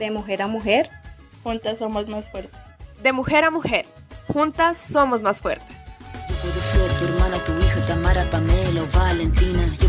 De mujer a mujer, juntas somos más fuertes. De mujer a mujer, juntas somos más fuertes. Yo puedo ser tu hermana, tu hija, Tamara, Pamela o Valentina. Yo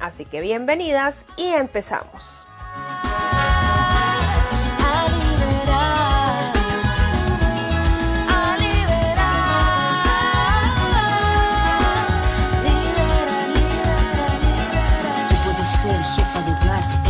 Así que bienvenidas y empezamos. Yo puedo ser jefa de hogar,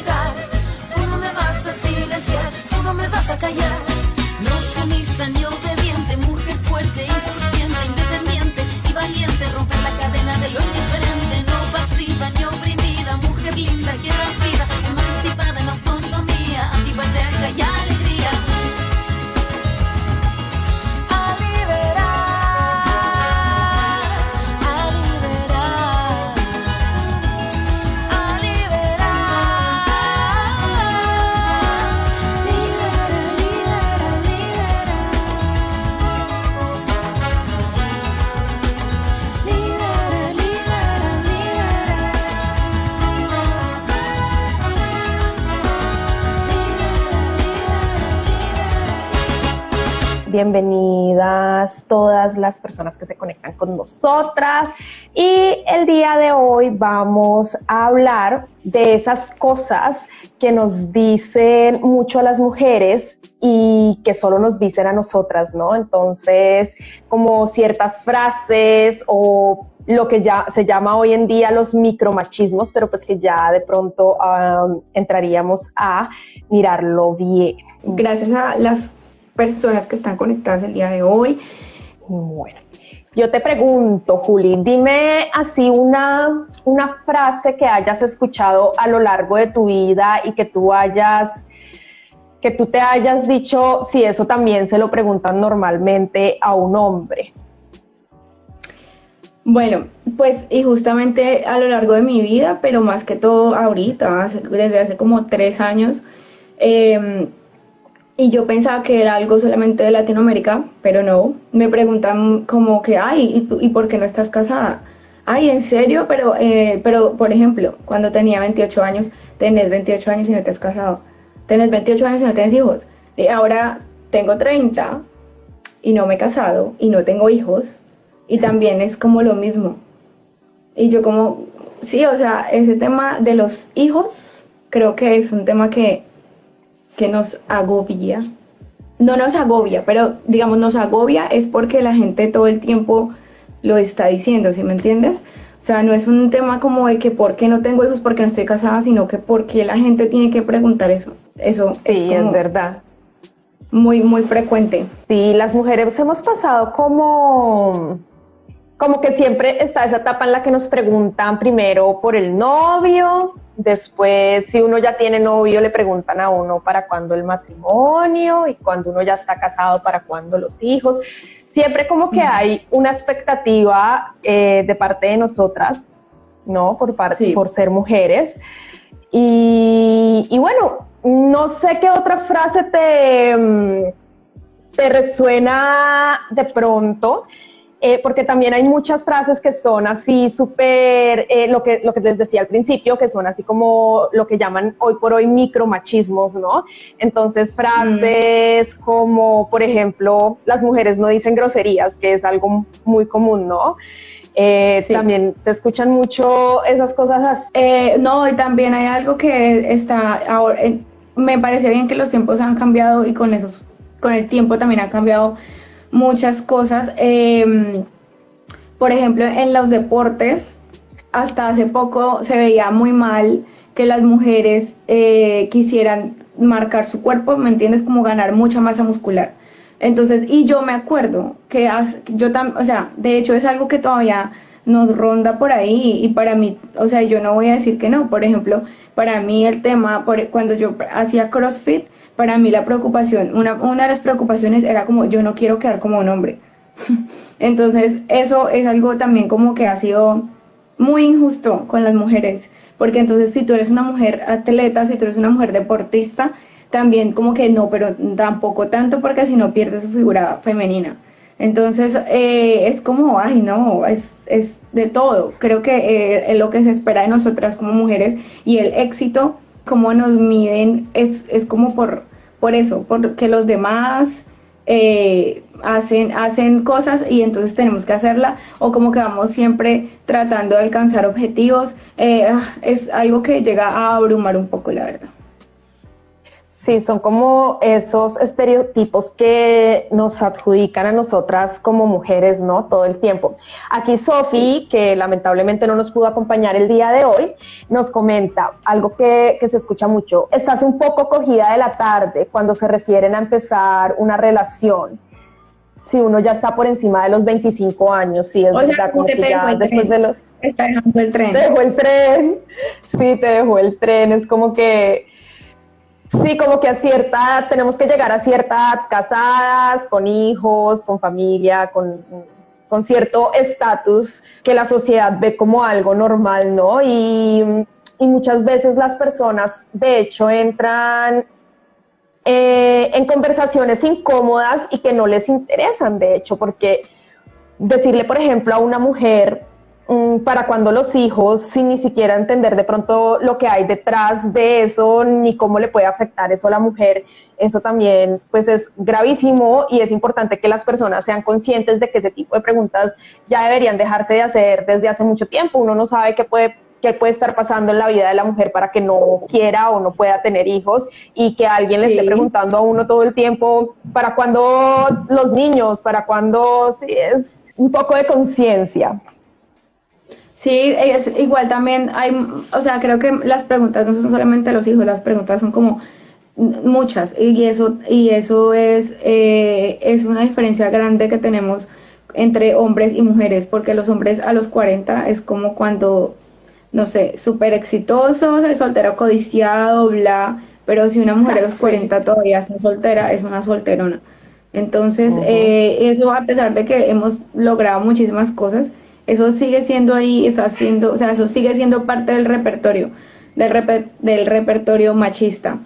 Tú no me vas a silenciar, tú no me vas a callar. No sumisa ni obediente, mujer fuerte, insurgente, independiente y valiente, romper la cadena de lo indiferente, no pasiva ni oprimida, mujer linda que das vida, emancipada en autonomía, antigua, eterna Bienvenidas todas las personas que se conectan con nosotras. Y el día de hoy vamos a hablar de esas cosas que nos dicen mucho a las mujeres y que solo nos dicen a nosotras, ¿no? Entonces, como ciertas frases o lo que ya se llama hoy en día los micromachismos, pero pues que ya de pronto entraríamos a mirarlo bien. Gracias a las personas que están conectadas el día de hoy. Bueno, yo te pregunto, Juli, dime así una, una frase que hayas escuchado a lo largo de tu vida y que tú hayas, que tú te hayas dicho si eso también se lo preguntan normalmente a un hombre. Bueno, pues y justamente a lo largo de mi vida, pero más que todo ahorita, hace- desde hace como tres años, eh, y yo pensaba que era algo solamente de Latinoamérica, pero no. Me preguntan como que, ay, ¿y, tú- ¿y por qué no estás casada? Ay, ¿en serio? Pero, eh, pero, por ejemplo, cuando tenía 28 años, tenés 28 años y no te has casado. Tenés 28 años y no tienes hijos. Y ahora tengo 30 y no me he casado y no tengo hijos. Y también es como lo mismo. Y yo como, sí, o sea, ese tema de los hijos creo que es un tema que, que nos agobia. No nos agobia, pero digamos nos agobia es porque la gente todo el tiempo lo está diciendo, ¿sí me entiendes? O sea, no es un tema como de que por qué no tengo hijos, porque no estoy casada, sino que por qué la gente tiene que preguntar eso. Eso Sí, es, como- verdad. muy, muy frecuente. Sí, las mujeres hemos pasado como, como que siempre está esa etapa en la que nos preguntan primero por el novio, después si uno ya tiene novio le preguntan a uno para cuándo el matrimonio y cuando uno ya está casado para cuándo los hijos. Siempre como que hay una expectativa eh, de parte de nosotras, ¿no? Por, parte, por ser mujeres. Y, y bueno, no sé qué otra frase te, mm, te resuena de pronto, eh, porque también hay muchas frases que son así súper, eh, lo, que, lo que les decía al principio, que son así como lo que llaman hoy por hoy micromachismos, ¿no? Entonces, frases como, por ejemplo, las mujeres no dicen groserías, que es algo muy común, ¿no? Eh, También se escuchan mucho esas cosas. Eh, no, y también hay algo que está ahora, me parece bien que los tiempos han cambiado y con esos, con el tiempo también han cambiado muchas cosas. Em, por ejemplo, en los deportes, hasta hace poco se veía muy mal que las mujeres eh, quisieran marcar su cuerpo, ¿me entiendes? Como ganar mucha masa muscular. Entonces, y yo me acuerdo que yo también, o sea, de hecho es algo que todavía nos ronda por ahí y para mí, o sea, yo no voy a decir que no. Por ejemplo, para mí el tema, por, cuando yo hacía CrossFit, para mí la preocupación, una, una de las preocupaciones era como yo no quiero quedar como un hombre. Entonces, eso es algo también como que ha sido muy injusto con las mujeres, porque entonces si tú eres una mujer atleta, si tú eres una mujer deportista, también como que no, pero tampoco tanto porque si no pierdes su figura femenina. Entonces, eh, es como, ay, no, es, es de todo. Creo que eh, lo que se espera de nosotras como mujeres y el éxito, como nos miden, es, es como por, por eso, porque los demás eh, hacen, hacen cosas y entonces tenemos que hacerla, o como que vamos siempre tratando de alcanzar objetivos. Ah, es algo que llega a abrumar un poco, la verdad. Sí, son como esos estereotipos que nos adjudican a nosotras como mujeres, ¿no? Todo el tiempo. Aquí Sofi, que lamentablemente no nos pudo acompañar el día de hoy, nos comenta algo que, que, se escucha mucho. Estás un poco cogida de la tarde cuando se refieren a empezar una relación. Si uno ya está por encima de los 25 años, sí, es verdad, como que, ya después de los... Está dejando el tren. Te dejó el tren, sí, te dejó el tren, es como que Sí, como que a cierta edad tenemos que llegar a cierta edad casadas, con hijos, con familia, con, con cierto estatus que la sociedad ve como algo normal, ¿no? Y, y muchas veces las personas, de hecho, entran eh, en conversaciones incómodas y que no les interesan, de hecho, porque decirle, por ejemplo, a una mujer, para cuando los hijos, sin ni siquiera entender de pronto lo que hay detrás de eso, ni cómo le puede afectar eso a la mujer, eso también pues es gravísimo y es importante que las personas sean conscientes de que ese tipo de preguntas ya deberían dejarse de hacer desde hace mucho tiempo. Uno no sabe qué puede qué puede estar pasando en la vida de la mujer para que no quiera o no pueda tener hijos y que alguien le esté preguntando a uno todo el tiempo para cuando los niños, para cuando sí, es un poco de conciencia. Sí, es, igual también hay, o sea, creo que las preguntas no son solamente los hijos, las preguntas son como muchas. Y eso y eso es eh, es una diferencia grande que tenemos entre hombres y mujeres porque los hombres a los 40 es como cuando no sé súper exitosos el soltero codiciado bla pero si una mujer a los 40 todavía está soltera es una solterona. Entonces eh, eso a pesar de que hemos logrado muchísimas cosas eso sigue siendo ahí, está haciendo, o sea, eso sigue siendo parte del repertorio, del, del repertorio machista.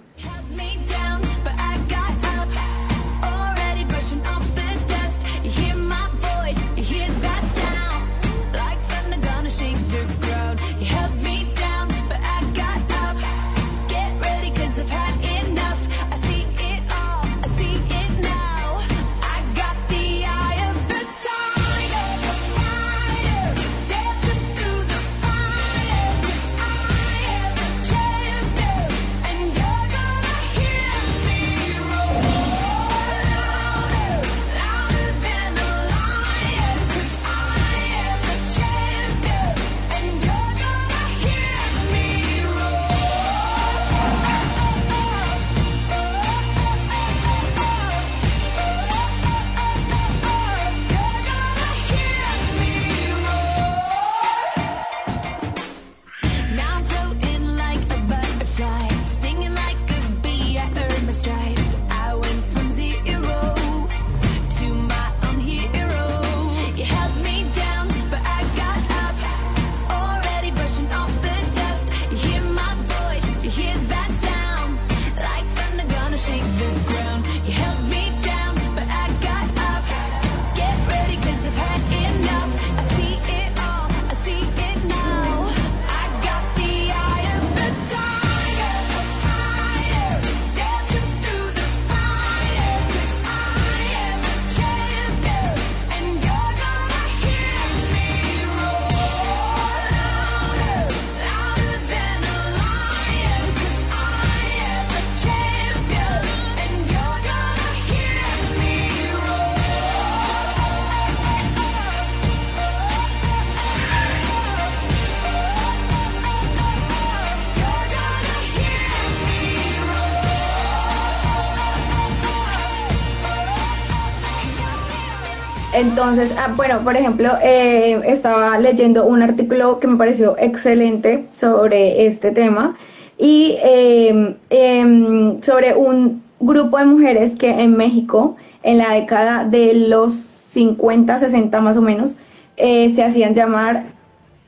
Entonces, ah, bueno, por ejemplo, eh, estaba leyendo un artículo que me pareció excelente sobre este tema y eh, em, sobre un grupo de mujeres que en México, en la década de los 50, 60 más o menos, eh, se hacían llamar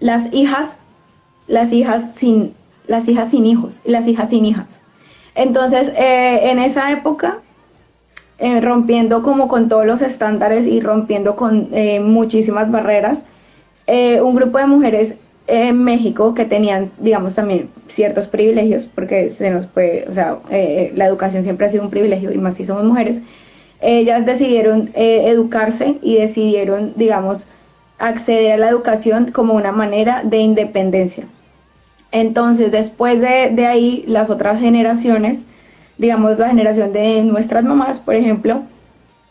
las hijas, las hijas sin, las hijas sin hijos, las hijas sin hijas. Entonces, eh, en esa época, eh, rompiendo como con todos los estándares y rompiendo con eh, muchísimas barreras, eh, un grupo de mujeres en México que tenían, digamos, también ciertos privilegios, porque se nos puede, o sea, eh, la educación siempre ha sido un privilegio y más si somos mujeres, ellas decidieron eh, educarse y decidieron, digamos, acceder a la educación como una manera de independencia. Entonces, después de, de ahí, las otras generaciones, digamos, la generación de nuestras mamás, por ejemplo,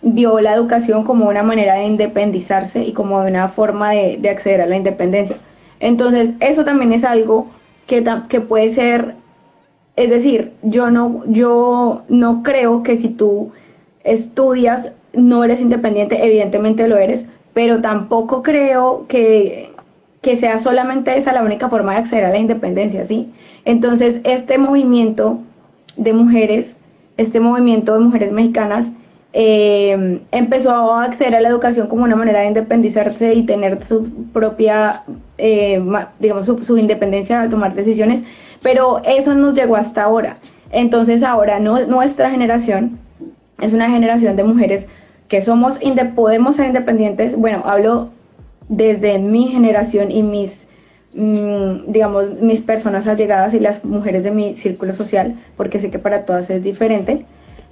vio la educación como una manera de independizarse y como una forma de, de acceder a la independencia. Entonces, eso también es algo que, que puede ser, es decir, yo no, yo no creo que si tú estudias no eres independiente, evidentemente lo eres, pero tampoco creo que, que sea solamente esa la única forma de acceder a la independencia, ¿sí? Entonces, este movimiento de mujeres, este movimiento de mujeres mexicanas, eh, empezó a acceder a la educación como una manera de independizarse y tener su propia, eh, digamos, su, independencia al tomar decisiones, pero eso nos llegó hasta ahora. Entonces ahora no, nuestra generación es una generación de mujeres que somos, podemos ser independientes, bueno, hablo desde mi generación y mis, digamos, mis personas allegadas y las mujeres de mi círculo social, porque sé que para todas es diferente.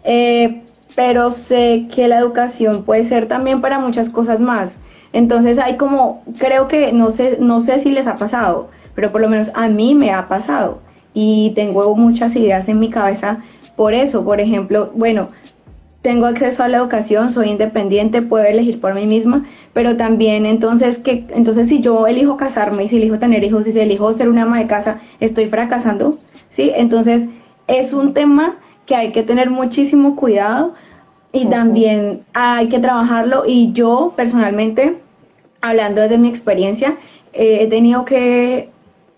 Eh, pero sé que la educación puede ser también para muchas cosas más. Entonces hay como, creo que, no sé, no sé si les ha pasado, pero por lo menos a mí me ha pasado y tengo muchas ideas en mi cabeza por eso. Por ejemplo, bueno, tengo acceso a la educación, soy independiente, puedo elegir por mí misma, pero también entonces que entonces si yo elijo casarme y si elijo tener hijos y si elijo ser una ama de casa, estoy fracasando, ¿sí? Entonces es un tema que hay que tener muchísimo cuidado y también hay que trabajarlo y yo personalmente, hablando desde mi experiencia, eh, he tenido que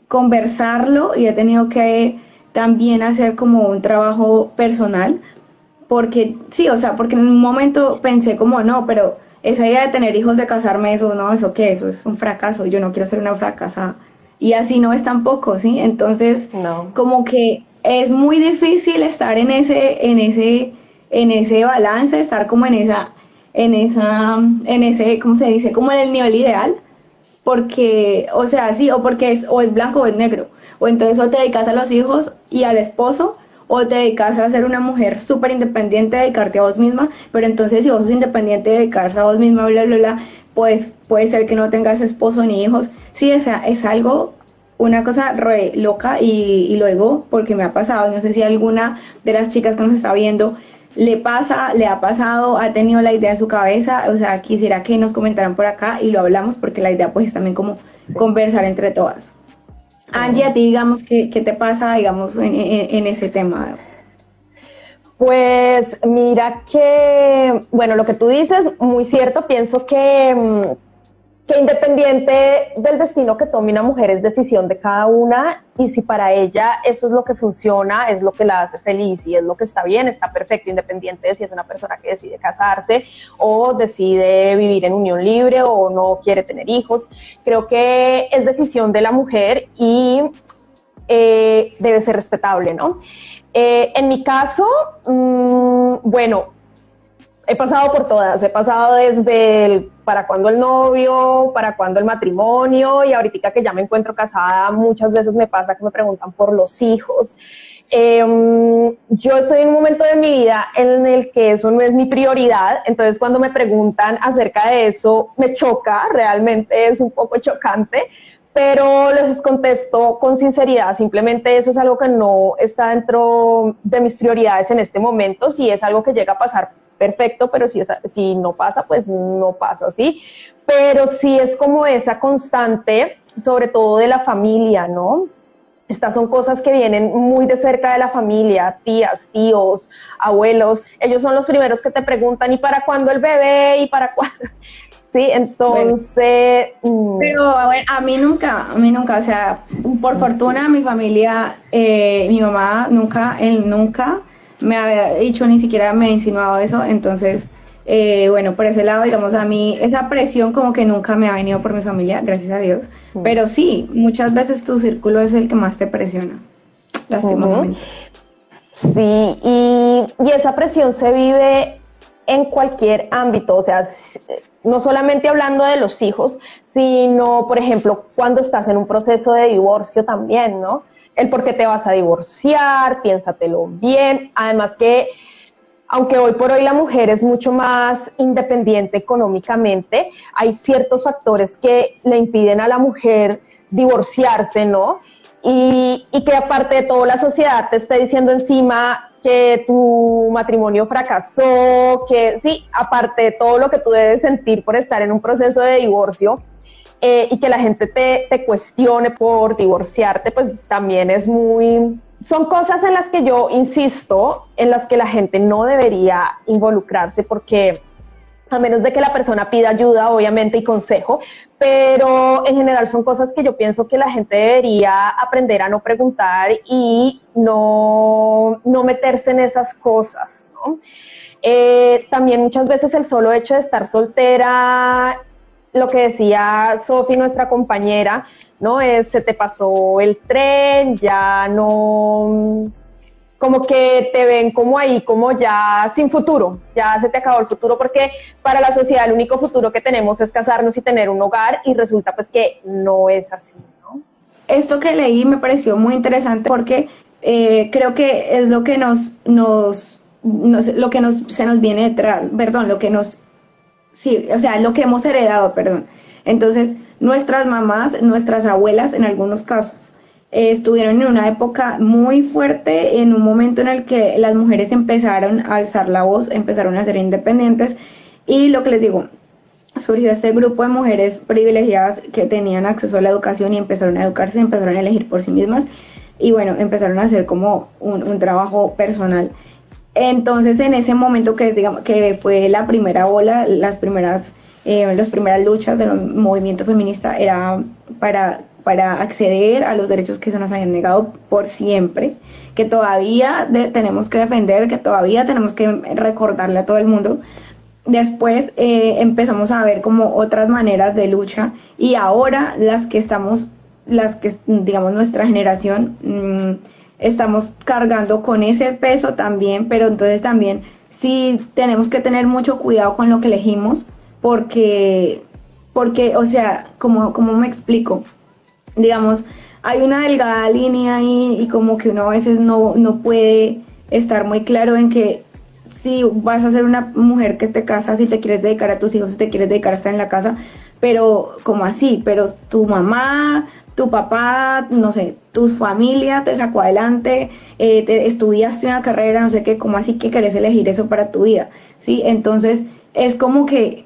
conversarlo y he tenido que también hacer como un trabajo personal porque sí, o sea, porque en un momento pensé como no, pero esa idea de tener hijos, de casarme, eso no, eso qué, eso es un fracaso, yo no quiero ser una fracasada. Y así no es tampoco, ¿sí? Entonces, No. como que es muy difícil estar en ese, en ese, en ese balance, estar como en esa, en esa, en ese, ¿cómo se dice? Como en el nivel ideal, porque, o sea, sí, o porque es, o es blanco o es negro, o entonces o te dedicas a los hijos y al esposo, o te dedicas a ser una mujer súper independiente, dedicarte a vos misma, pero entonces si vos sos independiente, dedicarse a vos misma, bla, bla, bla, pues puede ser que no tengas esposo ni hijos. Sí, o sea, es algo, una cosa re loca y, y luego, porque me ha pasado, no sé si alguna de las chicas que nos está viendo le pasa, le ha pasado, ha tenido la idea en su cabeza, o sea, quisiera que nos comentaran por acá y lo hablamos porque la idea pues es también como conversar entre todas. Angie, a ti digamos, ¿qué, qué te pasa, digamos, en, en- en ese tema? Pues mira que, bueno, lo que tú dices, muy cierto, pienso que, mm, que independiente del destino que tome una mujer es decisión de cada una y si para ella eso es lo que funciona, es lo que la hace feliz y es lo que está bien, está perfecto, independiente de si es una persona que decide casarse o decide vivir en unión libre o no quiere tener hijos. Creo que es decisión de la mujer y eh, debe ser respetable, ¿no? Eh, en mi caso, mm, bueno, he pasado por todas, he pasado desde el para cuando el novio, para cuando el matrimonio y ahorita que ya me encuentro casada, muchas veces me pasa que me preguntan por los hijos. Em, yo estoy en un momento de mi vida en el que eso no es mi prioridad, entonces cuando me preguntan acerca de eso me choca, realmente es un poco chocante, pero les contesto con sinceridad, simplemente eso es algo que no está dentro de mis prioridades en este momento, si es algo que llega a pasar perfecto, pero si, no pasa, pues no pasa, ¿sí? Pero sí es como esa constante, sobre todo de la familia, ¿no? Estas son cosas que vienen muy de cerca de la familia, tías, tíos, abuelos. Ellos son los primeros que te preguntan, ¿y para cuándo el bebé? ¿Y para cuándo? Sí, entonces... Mm. pero a, ver, a mí nunca, a mí nunca, o sea, por fortuna mi familia, eh, mi mamá nunca, él nunca me había dicho, ni siquiera me ha insinuado eso, entonces eh, bueno, por ese lado, digamos, a mí esa presión como que nunca me ha venido por mi familia, gracias a Dios. Pero sí, muchas veces tu círculo es el que más te presiona, lastimosamente. Sí, y, y esa presión se vive en cualquier ámbito, o sea, no solamente hablando de los hijos, sino, por ejemplo, cuando estás en un proceso de divorcio también, ¿no? El por qué te vas a divorciar, piénsatelo bien, además que aunque hoy por hoy la mujer es mucho más independiente económicamente, hay ciertos factores que le impiden a la mujer divorciarse, ¿no? Y, que aparte de todo la sociedad te esté diciendo encima que tu matrimonio fracasó, que sí, aparte de todo lo que tú debes sentir por estar en un proceso de divorcio, eh, y que la gente te, te cuestione por divorciarte, pues también es muy, son cosas en las que yo insisto, en las que la gente no debería involucrarse porque a menos de que la persona pida ayuda, obviamente, y consejo, pero en general son cosas que yo pienso que la gente debería aprender a no preguntar y no, no meterse en esas cosas. ¿no? Eh, también muchas veces el solo hecho de estar soltera, lo que decía Sofi, nuestra compañera, ¿no? Es, se te pasó el tren, ya no, como que te ven como ahí, como ya sin futuro, ya se te acabó el futuro, porque para la sociedad el único futuro que tenemos es casarnos y tener un hogar, y resulta pues que no es así, ¿no? Esto que leí me pareció muy interesante porque eh, creo que es lo que nos, nos, lo que nos, se nos viene detrás, perdón, lo que nos, sí, o sea, lo que hemos heredado, perdón. Entonces, nuestras mamás, nuestras abuelas en algunos casos. Eh, estuvieron en una época muy fuerte, en un momento en el que las mujeres empezaron a alzar la voz, empezaron a ser independientes y lo que les digo, surgió este grupo de mujeres privilegiadas que tenían acceso a la educación y empezaron a educarse, empezaron a elegir por sí mismas y bueno, empezaron a hacer como un, un trabajo personal. Entonces en ese momento que digamos que fue la primera ola, las primeras eh, las primeras luchas del movimiento feminista era para, para acceder a los derechos que se nos habían negado por siempre, que todavía tenemos que defender, que todavía tenemos que recordarle a todo el mundo. Después eh, empezamos a ver como otras maneras de lucha y ahora las que estamos, las que digamos nuestra generación, mm, estamos cargando con ese peso también, pero entonces también sí tenemos que tener mucho cuidado con lo que elegimos porque, porque o sea, como, como me explico, digamos, hay una delgada línea ahí y como que uno a veces no, no puede estar muy claro en que si vas a ser una mujer que te casas, si te quieres dedicar a tus hijos, si te quieres dedicar a estar en la casa, pero como así, pero tu mamá, tu papá, no sé, tu familia te sacó adelante, eh, te estudiaste una carrera, no sé qué, como así que querés elegir eso para tu vida, ¿sí? Entonces es como que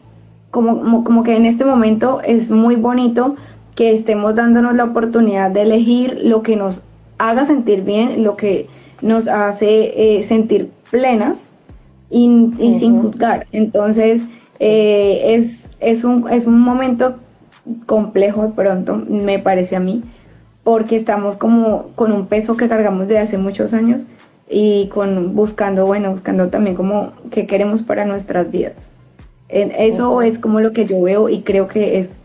como, como que en este momento es muy bonito que estemos dándonos la oportunidad de elegir lo que nos haga sentir bien, lo que nos hace eh, sentir plenas y, sin juzgar. Entonces, eh, es, es, un, es un momento complejo de pronto, me parece a mí, porque estamos como con un peso que cargamos de hace muchos años y con buscando, bueno, buscando también como qué queremos para nuestras vidas. Eso es como lo que yo veo y creo que es,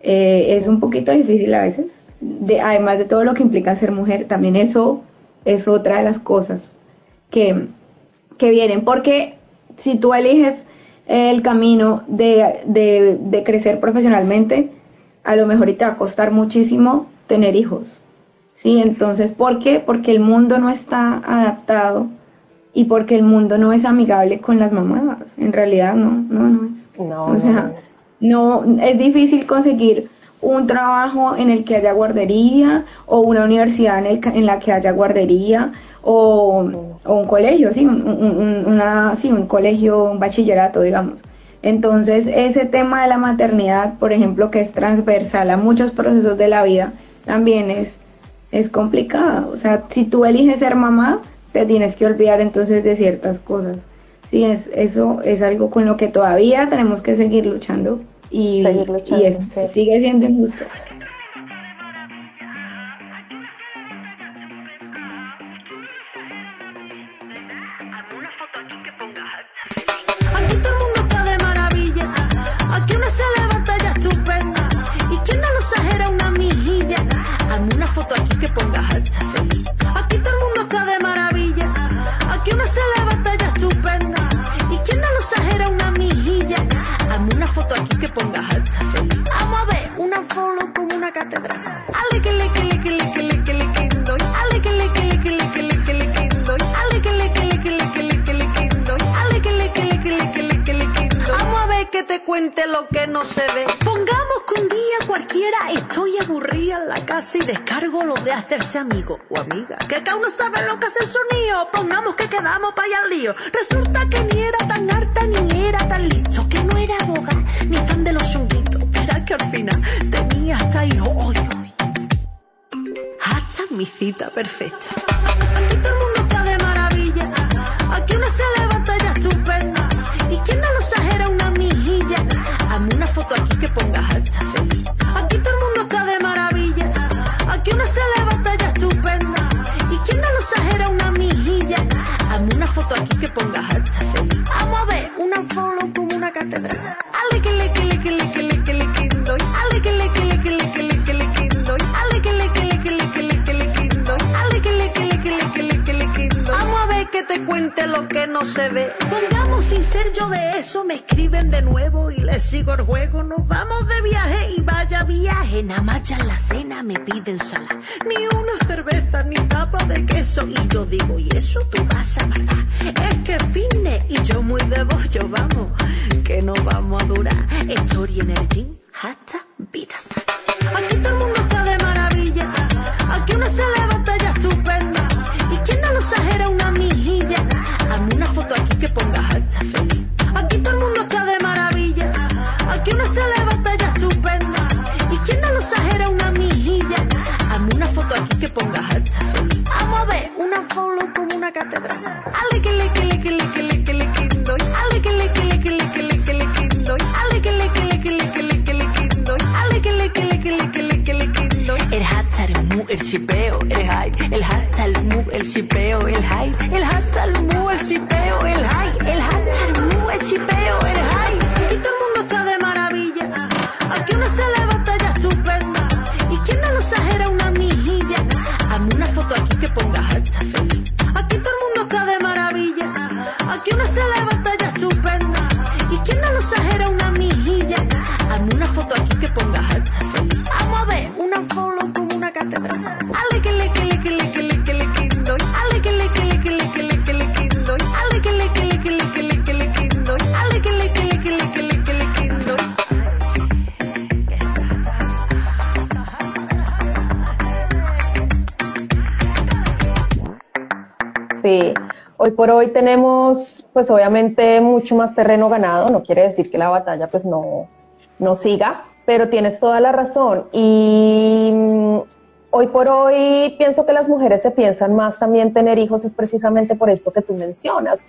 eh, es un poquito difícil a veces. De, además de todo lo que implica ser mujer, también eso es otra de las cosas que, que vienen. Porque si tú eliges el camino de, de, de crecer profesionalmente, a lo mejor te va a costar muchísimo tener hijos. ¿sí? Entonces, ¿por qué? Porque el mundo no está adaptado y porque el mundo no es amigable con las mamás. En realidad, no, no, no es. No, o sea, no, no, es difícil conseguir un trabajo en el que haya guardería o una universidad en, el, en la que haya guardería o, o un colegio, sí, un- un- una, sí, un colegio, un bachillerato, digamos. Entonces, ese tema de la maternidad, por ejemplo, que es transversal a muchos procesos de la vida, también es, es complicado. O sea, si tú eliges ser mamá, te tienes que olvidar entonces de ciertas cosas. Sí, es, eso es algo con lo que todavía tenemos que seguir luchando y, Seguir luchando, y es- sí. sigue siendo injusto. Aquí todo el mundo está de maravilla. Aquí una se levanta ya estupenda. Y quien no lo exagera una mijilla. Hazme una foto aquí que pongas alta feliz. Pongas alta. Vamos a ver una follow como una catedral. Ale que le que le que le que le cuente lo que no se ve. Pongamos que un día cualquiera estoy aburrida en la casa y descargo lo de hacerse amigo o amiga. Que cada uno sabe lo que hace el sonido. Pongamos que quedamos para allá al lío. Resulta que ni era tan harta ni era tan listo. Que no era abogada ni fan de los chunguitos. Era que al final tenía hasta hijo. Hoy. Hasta mi cita perfecta. No se ve. Pongamos sin ser yo de eso, me escriben de nuevo y les sigo el juego. Nos vamos de viaje y vaya viaje. Nada más ya la cena me piden sala. Ni una cerveza ni tapa de queso. Y yo digo, ¿y eso tú vas a verdad? Es que fitness y yo muy de bollo, vamos. Que no vamos a durar. Story en el gym hasta. Aquí mu, el hype. El hashtag, el mu, el chipeo, el hype. El por hoy tenemos pues obviamente mucho más terreno ganado, no quiere decir que la batalla pues no, no siga, pero tienes toda la razón y mm, hoy por hoy pienso que las mujeres se piensan más también tener hijos es precisamente por esto que tú mencionas,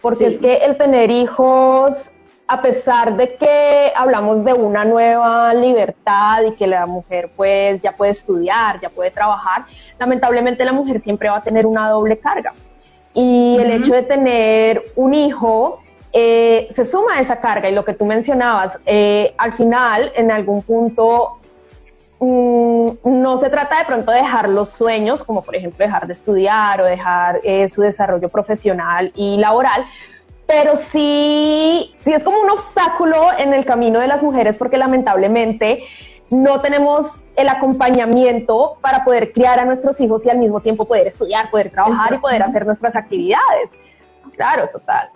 porque Sí. es que el tener hijos a pesar de que hablamos de una nueva libertad y que la mujer pues ya puede estudiar, ya puede trabajar, lamentablemente la mujer siempre va a tener una doble carga. Y el hecho de tener un hijo eh, se suma a esa carga. Y lo que tú mencionabas, eh, al final, en algún punto, mm, no se trata de pronto de dejar los sueños, como por ejemplo dejar de estudiar o dejar eh, su desarrollo profesional y laboral, pero sí, sí es como un obstáculo en el camino de las mujeres porque lamentablemente no tenemos el acompañamiento para poder criar a nuestros hijos y al mismo tiempo poder estudiar, poder trabajar y poder hacer nuestras actividades. Claro, total.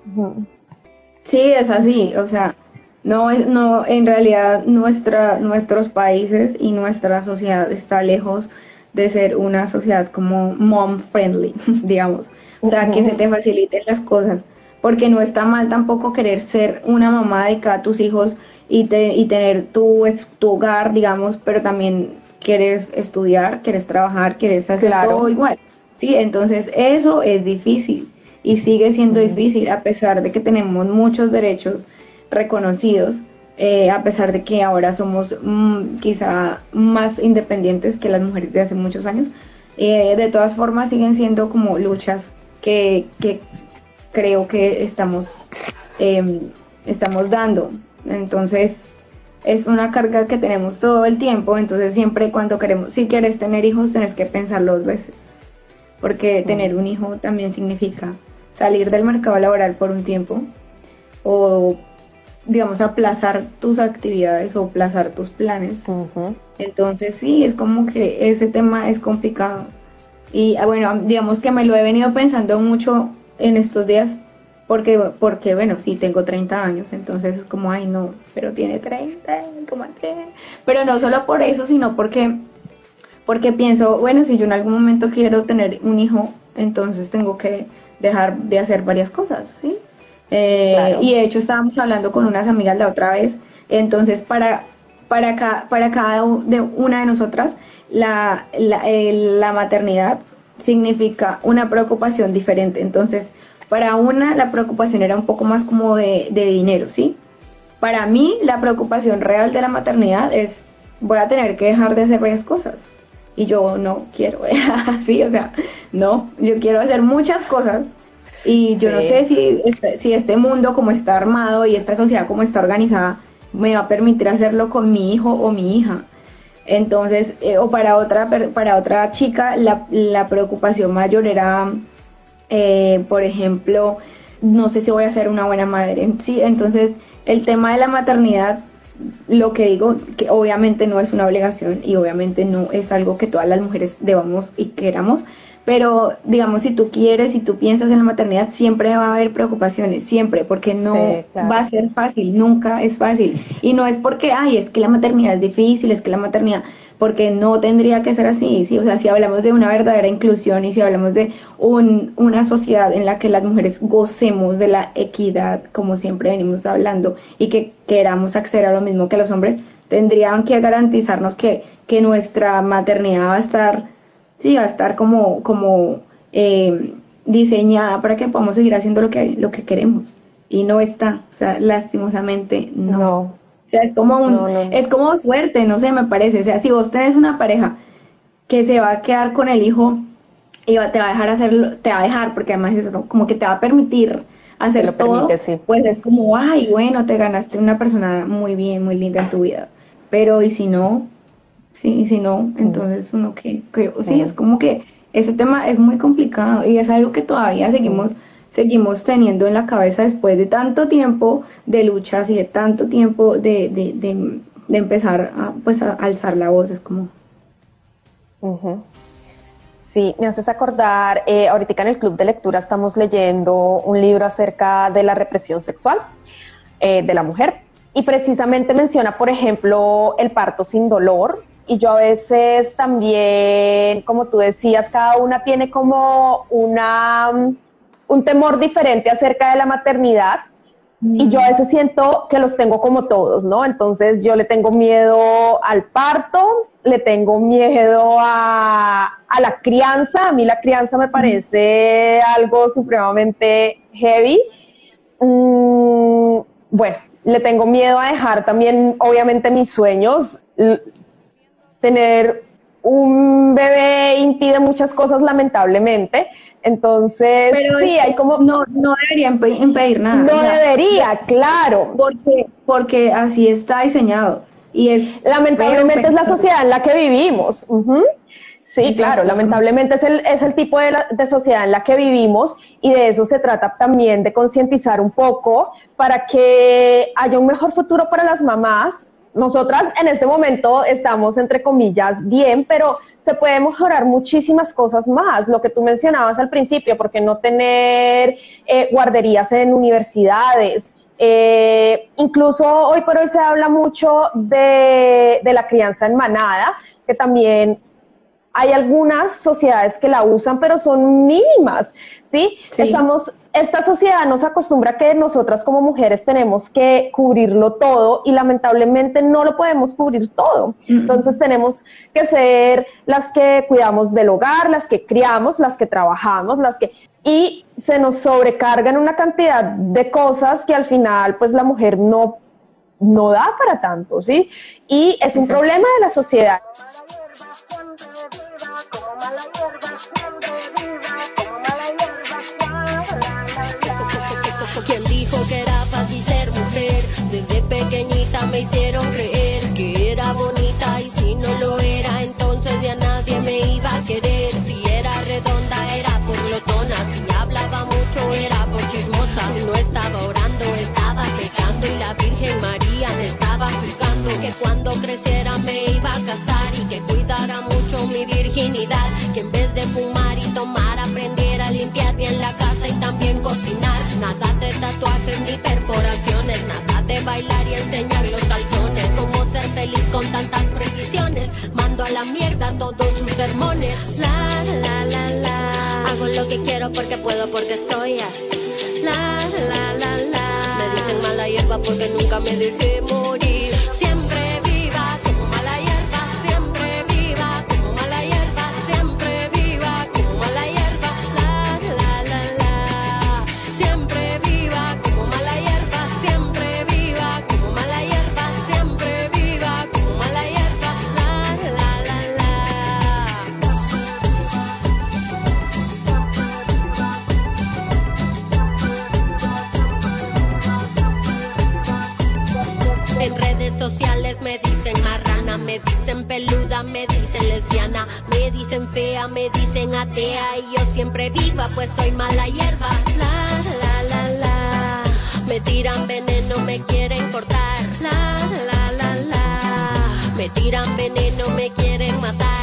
Sí, es así, o sea, no, no, en realidad nuestra, nuestros países y nuestra sociedad está lejos de ser una sociedad como mom friendly, digamos. O sea, que se te faciliten las cosas, porque no está mal tampoco querer ser una mamá de a tus hijos y, te, y tener tu, tu hogar, digamos, pero también quieres estudiar, quieres trabajar, quieres hacer todo igual. Sí, entonces eso es difícil y sigue siendo difícil a pesar de que tenemos muchos derechos reconocidos, eh, a pesar de que ahora somos mm, quizá más independientes que las mujeres de hace muchos años. Eh, de todas formas siguen siendo como luchas que, que creo que estamos, em, estamos dando. Entonces es una carga que tenemos todo el tiempo, entonces siempre cuando queremos, si quieres tener hijos, tienes que pensarlo dos veces, porque tener un hijo también significa salir del mercado laboral por un tiempo o digamos aplazar tus actividades o aplazar tus planes. Entonces sí, es como que ese tema es complicado. Y ah, bueno, digamos que me lo he venido pensando mucho en estos días porque, porque bueno, sí, tengo 30 años, entonces es como, ay, no, pero tiene 30, como Pero no solo por eso, sino porque, porque pienso, bueno, si yo en algún momento quiero tener un hijo, entonces tengo que dejar de hacer varias cosas, ¿sí? Eh, y de hecho estábamos hablando con unas amigas la otra vez, entonces para, para, cada, para cada de una de nosotras, la, la, la maternidad significa una preocupación diferente, entonces para una la preocupación era un poco más como de, dinero, ¿sí? Para mí la preocupación real de la maternidad es voy a tener que dejar de hacer varias cosas. Y yo no quiero, sí, o sea, no, yo quiero hacer muchas cosas y yo no sé si este, si este mundo como está armado y esta sociedad como está organizada me va a permitir hacerlo con mi hijo o mi hija. Entonces, eh, o para otra, para otra chica, la, la preocupación mayor era eh, por ejemplo, no sé si voy a ser una buena madre. Sí, entonces el tema de la maternidad, lo que digo, que obviamente no es una obligación y obviamente no es algo que todas las mujeres debamos y queramos, pero digamos, si tú quieres, si tú piensas en la maternidad, siempre va a haber preocupaciones, siempre, porque no va a ser fácil, nunca es fácil. Y no es porque, ay, es que la maternidad es difícil, es que la maternidad porque no tendría que ser así, ¿sí? O sea, si hablamos de una verdadera inclusión y si hablamos de un, una sociedad en la que las mujeres gocemos de la equidad, como siempre venimos hablando, y que queramos acceder a lo mismo que los hombres, tendrían que garantizarnos que, que nuestra maternidad va a estar, sí, va a estar como, como eh, diseñada para que podamos seguir haciendo lo que, lo que queremos. Y no está, o sea, lastimosamente no. O sea, es como un, es como suerte, no sé, me parece. O sea, si vos tenés una pareja que se va a quedar con el hijo y te va a dejar hacerlo, te va a dejar, porque además es como que te va a permitir hacer todo, pues es como, ay, bueno, te ganaste una persona muy bien, muy linda en tu vida. Pero, ¿y si no? Sí, y si no, entonces uno que, sí, es como que ese tema es muy complicado y es algo que todavía seguimos seguimos teniendo en la cabeza después de tanto tiempo de luchas y de tanto tiempo de, de, empezar a, pues, a alzar la voz. Es como... Sí, me haces acordar, eh, ahorita en el club de lectura estamos leyendo un libro acerca de la represión sexual eh, de la mujer y precisamente menciona, por ejemplo, el parto sin dolor y yo a veces también, como tú decías, cada una tiene como una un temor diferente acerca de la maternidad y yo a veces siento que los tengo como todos, ¿no? Entonces yo le tengo miedo al parto, le tengo miedo a, la crianza, a mí la crianza me parece algo supremamente heavy. Mm, bueno, le tengo miedo a dejar también, obviamente, mis sueños. Tener un bebé impide muchas cosas, lamentablemente entonces, sí, hay como... No, no debería impedir nada. No debería, claro. Porque, porque así está diseñado. Y es... Lamentablemente es la sociedad en la que vivimos. Sí, claro, lamentablemente es el, es el tipo de, de, sociedad en la que vivimos y de eso se trata también de concientizar un poco para que haya un mejor futuro para las mamás. Nosotras en este momento estamos, entre comillas, bien, pero se puede mejorar muchísimas cosas más. Lo que tú mencionabas al principio, porque no tener eh, guarderías en universidades, eh, incluso hoy por hoy se habla mucho de, de, la crianza en manada, que también hay algunas sociedades que la usan, pero son mínimas, ¿sí? Estamos, esta sociedad nos acostumbra a que nosotras como mujeres tenemos que cubrirlo todo y lamentablemente no lo podemos cubrir todo. Entonces tenemos que ser las que cuidamos del hogar, las que criamos, las que trabajamos, las que... Y se nos sobrecargan una cantidad de cosas que al final pues la mujer no, no da para tanto, ¿sí? Y es un problema de la sociedad. Quien dijo que era fácil ser mujer, desde pequeñita me hicieron creer que era bonita y si no lo era, entonces ya nadie me iba a querer. Si era redonda era por glotona, si hablaba mucho era por chismosa. Si no estaba orando, estaba pecando y la Virgen María me estaba juzgando que cuando creciera me iba a casar y que cuidara mucho mi virginidad, ni perforaciones, nada de bailar y enseñar los calzones. Cómo ser feliz con tantas precisiones. Mando a la mierda todos sus sermones. La la la la. Hago lo que quiero porque puedo, porque soy así. La la la la. Me dicen mala hierba porque nunca me dejé morir. Dicen fea, me dicen atea y yo siempre viva, pues soy mala hierba. La la la la. Me tiran veneno, me quieren cortar. La la la la. Me tiran veneno, me quieren matar.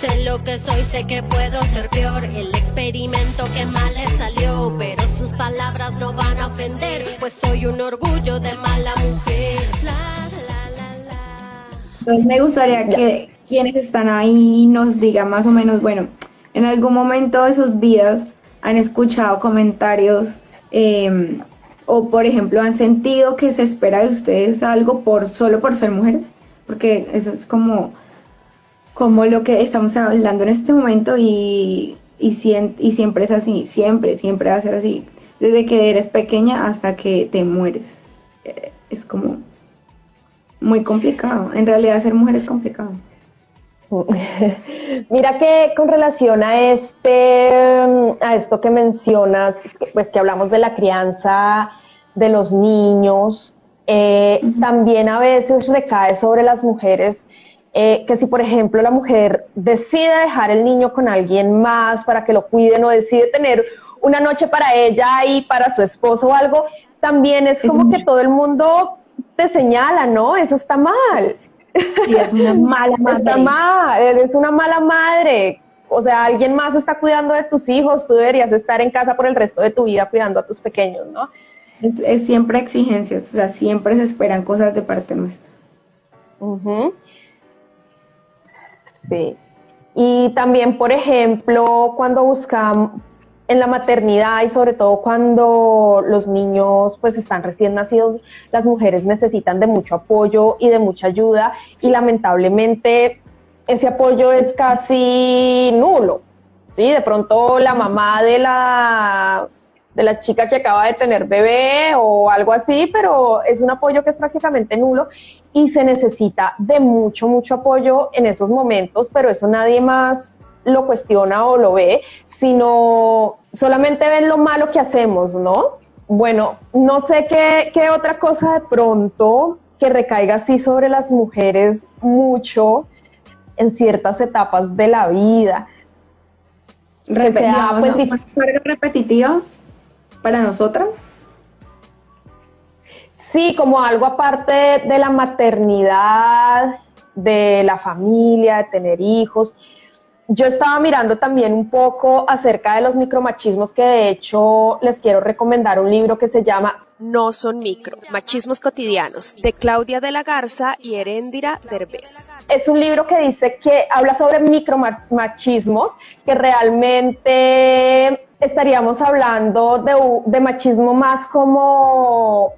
Sé lo que soy, sé que puedo ser peor. El experimento que mal le salió, pero sus palabras no van a ofender, pues soy un orgullo de mala mujer. La, la, la, la. Entonces me gustaría que quienes están ahí nos digan más o menos, bueno, en algún momento de sus vidas han escuchado comentarios eh, o por ejemplo han sentido que se espera de ustedes algo por solo por ser mujeres, porque eso es como como lo que estamos hablando en este momento y, y, sien- y siempre es así, siempre, siempre va a ser así, desde que eres pequeña hasta que te mueres. Eh, Es como muy complicado, en realidad ser mujer es complicado. Mira que con relación a este, a esto que mencionas, pues que hablamos de la crianza de los niños, eh, también a veces recae sobre las mujeres eh, que si por ejemplo la mujer decide dejar el niño con alguien más para que lo cuiden o decide tener una noche para ella y para su esposo o algo, también es como que todo el mundo te señala, ¿no? Eso está mal. Y es una mala madre. Está mal, eres una mala madre. O sea, alguien más está cuidando de tus hijos, tú deberías estar en casa por el resto de tu vida cuidando a tus pequeños, ¿no? Es, es siempre exigencias, o sea, siempre se esperan cosas de parte nuestra. Sí. Y también, por ejemplo, cuando buscamos en la maternidad y sobre todo cuando los niños pues están recién nacidos, las mujeres necesitan de mucho apoyo y de mucha ayuda y lamentablemente ese apoyo es casi nulo. ¿sí? De pronto la mamá de la, de la chica que acaba de tener bebé o algo así, pero es un apoyo que es prácticamente nulo y se necesita de mucho, mucho apoyo en esos momentos, pero eso nadie más lo cuestiona o lo ve, sino solamente ven lo malo que hacemos, ¿no? Bueno, no sé qué, qué otra cosa de pronto que recaiga así sobre las mujeres mucho en ciertas etapas de la vida. Repetitiva, pues, repetitiva para nosotras. Sí, como algo aparte de la maternidad, de la familia, de tener hijos yo estaba mirando también un poco acerca de los micromachismos que de hecho les quiero recomendar un libro que se llama No son micro, machismos cotidianos, de Claudia de la Garza y Heréndira Derbez. Es un libro que dice que habla sobre micromachismos, que realmente estaríamos hablando de, de machismo más como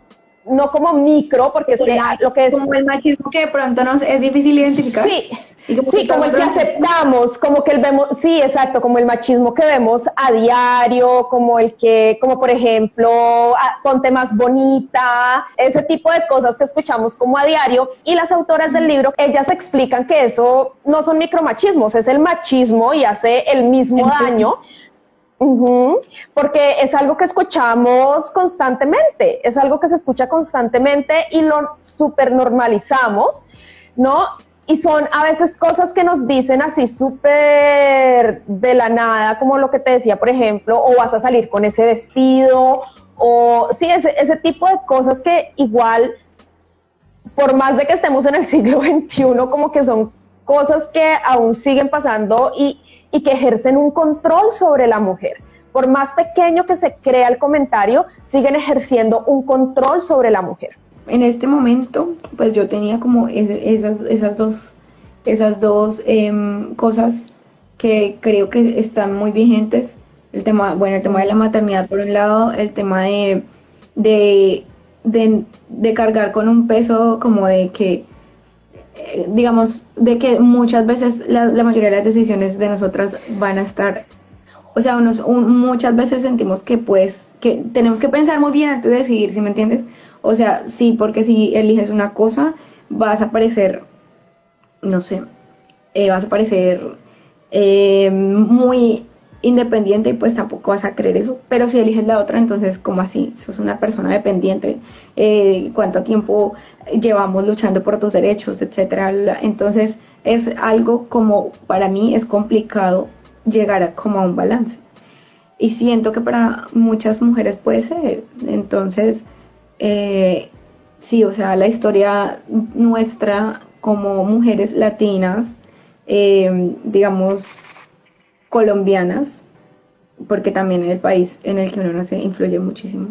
no como micro, porque es lo que es... Como el machismo que de pronto nos es difícil identificar. Sí, sí, como el que aceptamos, como que el vemos, sí, exacto, como el machismo que vemos a diario, como el que, como por ejemplo, ponte más bonita, ese tipo de cosas que escuchamos como a diario. Y las autoras del libro, ellas explican que eso no son micromachismos, es el machismo y hace el mismo daño porque es algo que escuchamos constantemente, es algo que se escucha constantemente y lo super normalizamos, ¿no? Y son a veces cosas que nos dicen así súper de la nada, como lo que te decía, por ejemplo, o vas a salir con ese vestido, o sí, ese, ese tipo de cosas que igual, por más de que estemos en el siglo XXI, como que son cosas que aún siguen pasando y, y que ejercen un control sobre la mujer. Por más pequeño que se crea el comentario, siguen ejerciendo un control sobre la mujer. En este momento, pues yo tenía como esas, esas dos, esas dos em, cosas que creo que están muy vigentes. El tema, bueno, el tema de la maternidad por un lado, el tema de, de, de cargar con un peso como de que eh, digamos, de que muchas veces la, mayoría de las decisiones de nosotras van a estar, o sea, unos, muchas veces sentimos que pues, que tenemos que pensar muy bien antes de decidir, ¿sí me entiendes? O sea, sí, porque si eliges una cosa, vas a parecer, no sé, eh, vas a parecer eh, muy independiente y pues tampoco vas a creer eso. Pero si eliges la otra, entonces, como así? Sos una persona dependiente. Eh, ¿Cuánto tiempo llevamos luchando por tus derechos, etcétera? Entonces, es algo como, para mí, es complicado llegar a, como a un balance. Y siento que para muchas mujeres puede ser. Entonces, eh, sí, o sea, la historia nuestra como mujeres latinas, eh, digamos, colombianas, porque también en el país en el que uno nace influye muchísimo,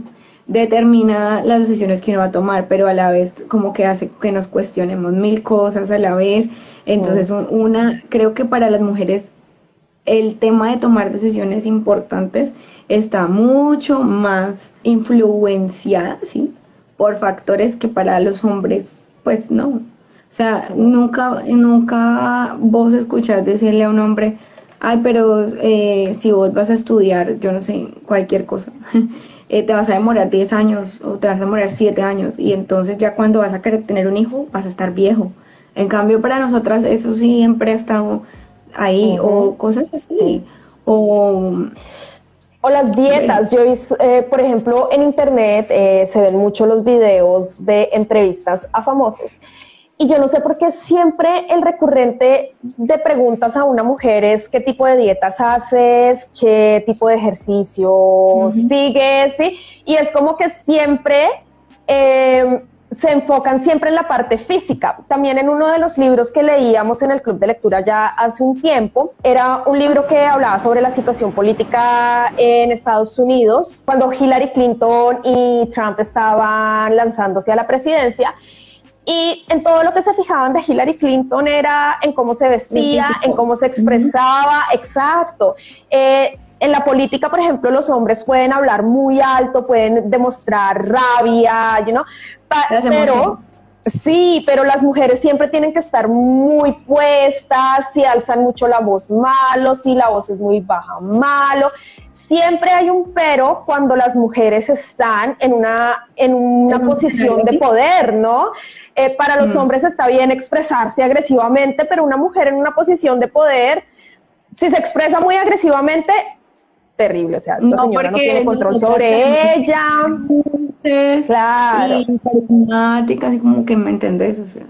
determina las decisiones que uno va a tomar, pero a la vez como que hace que nos cuestionemos mil cosas a la vez. Entonces, una, creo que para las mujeres el tema de tomar decisiones importantes está mucho más influenciada, ¿sí? Por factores que para los hombres, pues no. O sea, nunca, nunca vos escuchás decirle a un hombre, ay, pero eh, si vos vas a estudiar, yo no sé, cualquier cosa, eh, te vas a demorar 10 años o te vas a demorar 7 años y entonces ya cuando vas a querer tener un hijo vas a estar viejo. En cambio, para nosotras eso siempre ha estado ahí o cosas así. O, o las dietas. Yo, eh, por ejemplo, en internet se ven mucho los videos de entrevistas a famosos. Y yo no sé por qué siempre el recurrente de preguntas a una mujer es qué tipo de dietas haces, qué tipo de ejercicio sigues, ¿sí? Y es como que siempre em, se enfocan siempre en la parte física. También en uno de los libros que leíamos en el club de lectura ya hace un tiempo, era un libro que hablaba sobre la situación política en Estados Unidos, cuando Hillary Clinton y Trump estaban lanzándose a la presidencia. Y en todo lo que se fijaban de Hillary Clinton era en cómo se vestía, en cómo se expresaba, exacto. Eh, en la política, por ejemplo, los hombres pueden hablar muy alto, pueden demostrar rabia, you know? pero Sí, pero las mujeres siempre tienen que estar muy puestas, si alzan mucho la voz malo, si la voz es muy baja malo. Siempre hay un pero cuando las mujeres están en una, en una posición de poder, ¿no? Eh, para los hombres está bien expresarse agresivamente, pero una mujer en una posición de poder, si se expresa muy agresivamente, terrible, o sea, esta No, señora no porque tiene control nosotras sobre ella. Claro. y carismática, así como que me entendés, o sea.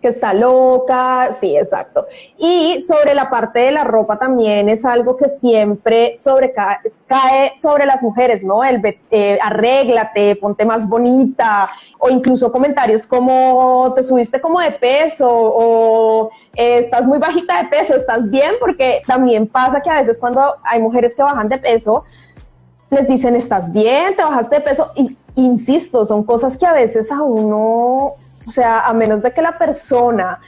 Que está loca, sí, exacto. Y sobre la parte de la ropa también es algo que siempre cae sobre las mujeres, ¿no? El eh, arréglate, ponte más bonita, o incluso comentarios como te subiste como de peso, o eh, estás muy bajita de peso, estás bien, porque también pasa que a veces cuando hay mujeres que bajan de peso, les dicen, estás bien, te bajaste de peso, y insisto, son cosas que a veces a uno, o sea, a menos de que la persona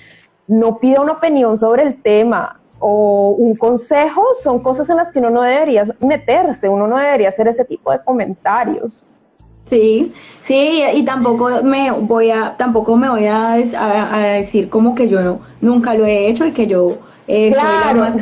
no pida una opinión sobre el tema o un consejo, son cosas en las que uno no debería meterse, uno no debería hacer ese tipo de comentarios. Sí, sí, y, tampoco me voy a, tampoco me voy a, des- a- a decir como que yo no- nunca lo he hecho y que yo eh, soy la más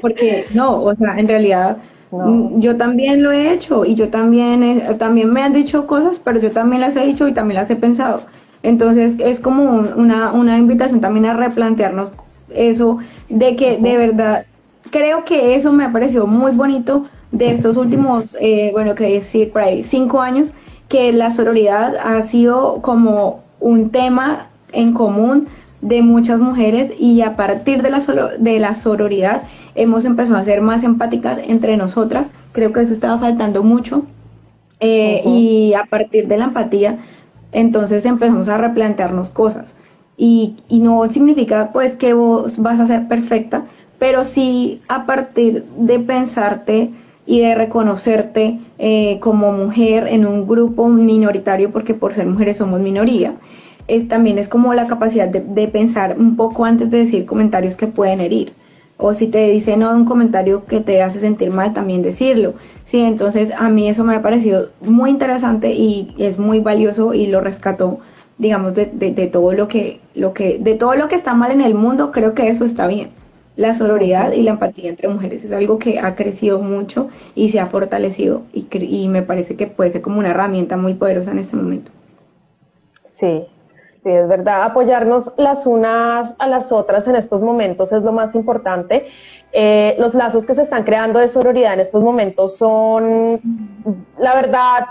porque no, o sea, en realidad mm, yo también lo he hecho y yo también también me han dicho cosas, pero yo también las he dicho y también las he pensado. Entonces es como un- una, una invitación también a replantearnos eso de que de verdad creo que eso me pareció muy bonito de estos últimos, eh, bueno, que decir por ahí, cinco años, que la sororidad ha sido como un tema en común de muchas mujeres y a partir de la, de la sororidad hemos empezado a ser más empáticas entre nosotras. Creo que eso estaba faltando mucho. Eh, Y a partir de la empatía, entonces empezamos a replantearnos cosas. Y, no significa pues que vos vas a ser perfecta, pero sí a partir de pensarte y de reconocerte eh, como mujer en un grupo minoritario, porque por ser mujeres somos minoría, es, también es como la capacidad de pensar un poco antes de decir comentarios que pueden herir. O si te dicen no, un comentario que te hace sentir mal, también decirlo. Sí, entonces a mí eso me ha parecido muy interesante y es muy valioso y lo rescató, digamos, de, de, de todo lo que, lo que, de todo lo que está mal en el mundo, creo que eso está bien. La sororidad y la empatía entre mujeres es algo que ha crecido mucho y se ha fortalecido y, y me parece que puede ser como una herramienta muy poderosa en este momento. Sí, sí, es verdad. Apoyarnos las unas a las otras en estos momentos es lo más importante. Eh, los lazos que se están creando de sororidad en estos momentos son, la verdad,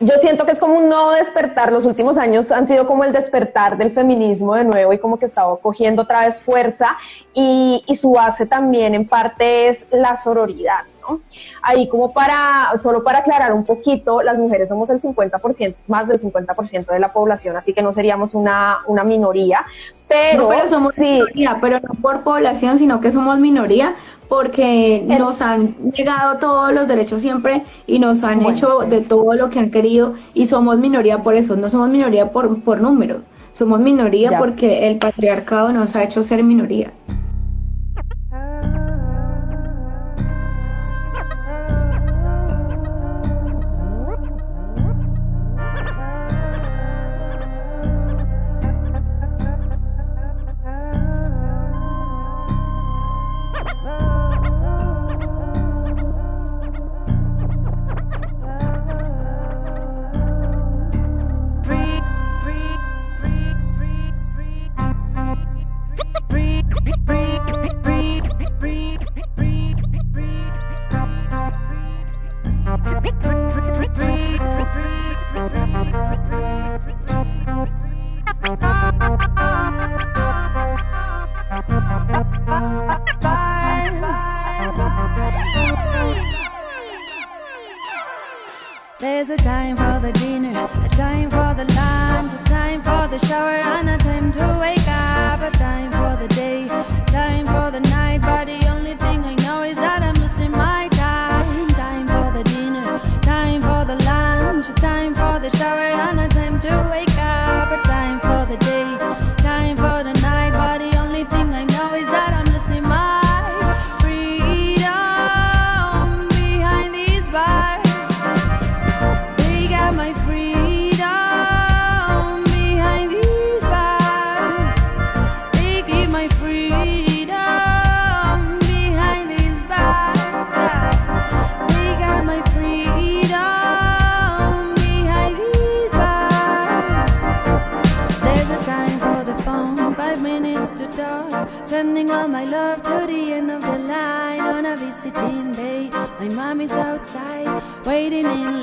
yo siento que es como un nuevo despertar. Los últimos años han sido como el despertar del feminismo de nuevo y como que estaba cogiendo otra vez fuerza y, y su base también en parte es la sororidad, ¿no? Ahí como para, solo para aclarar un poquito, las mujeres somos el 50%, más del 50% de la población, así que no seríamos una, una minoría, pero, No, pero somos sí, minoría, pero no por población, sino que somos minoría porque nos han negado todos los derechos siempre y nos han Bueno, hecho de todo lo que han querido y somos minoría por eso, no somos minoría por, por números, somos minoría Ya. porque el patriarcado nos ha hecho ser minoría.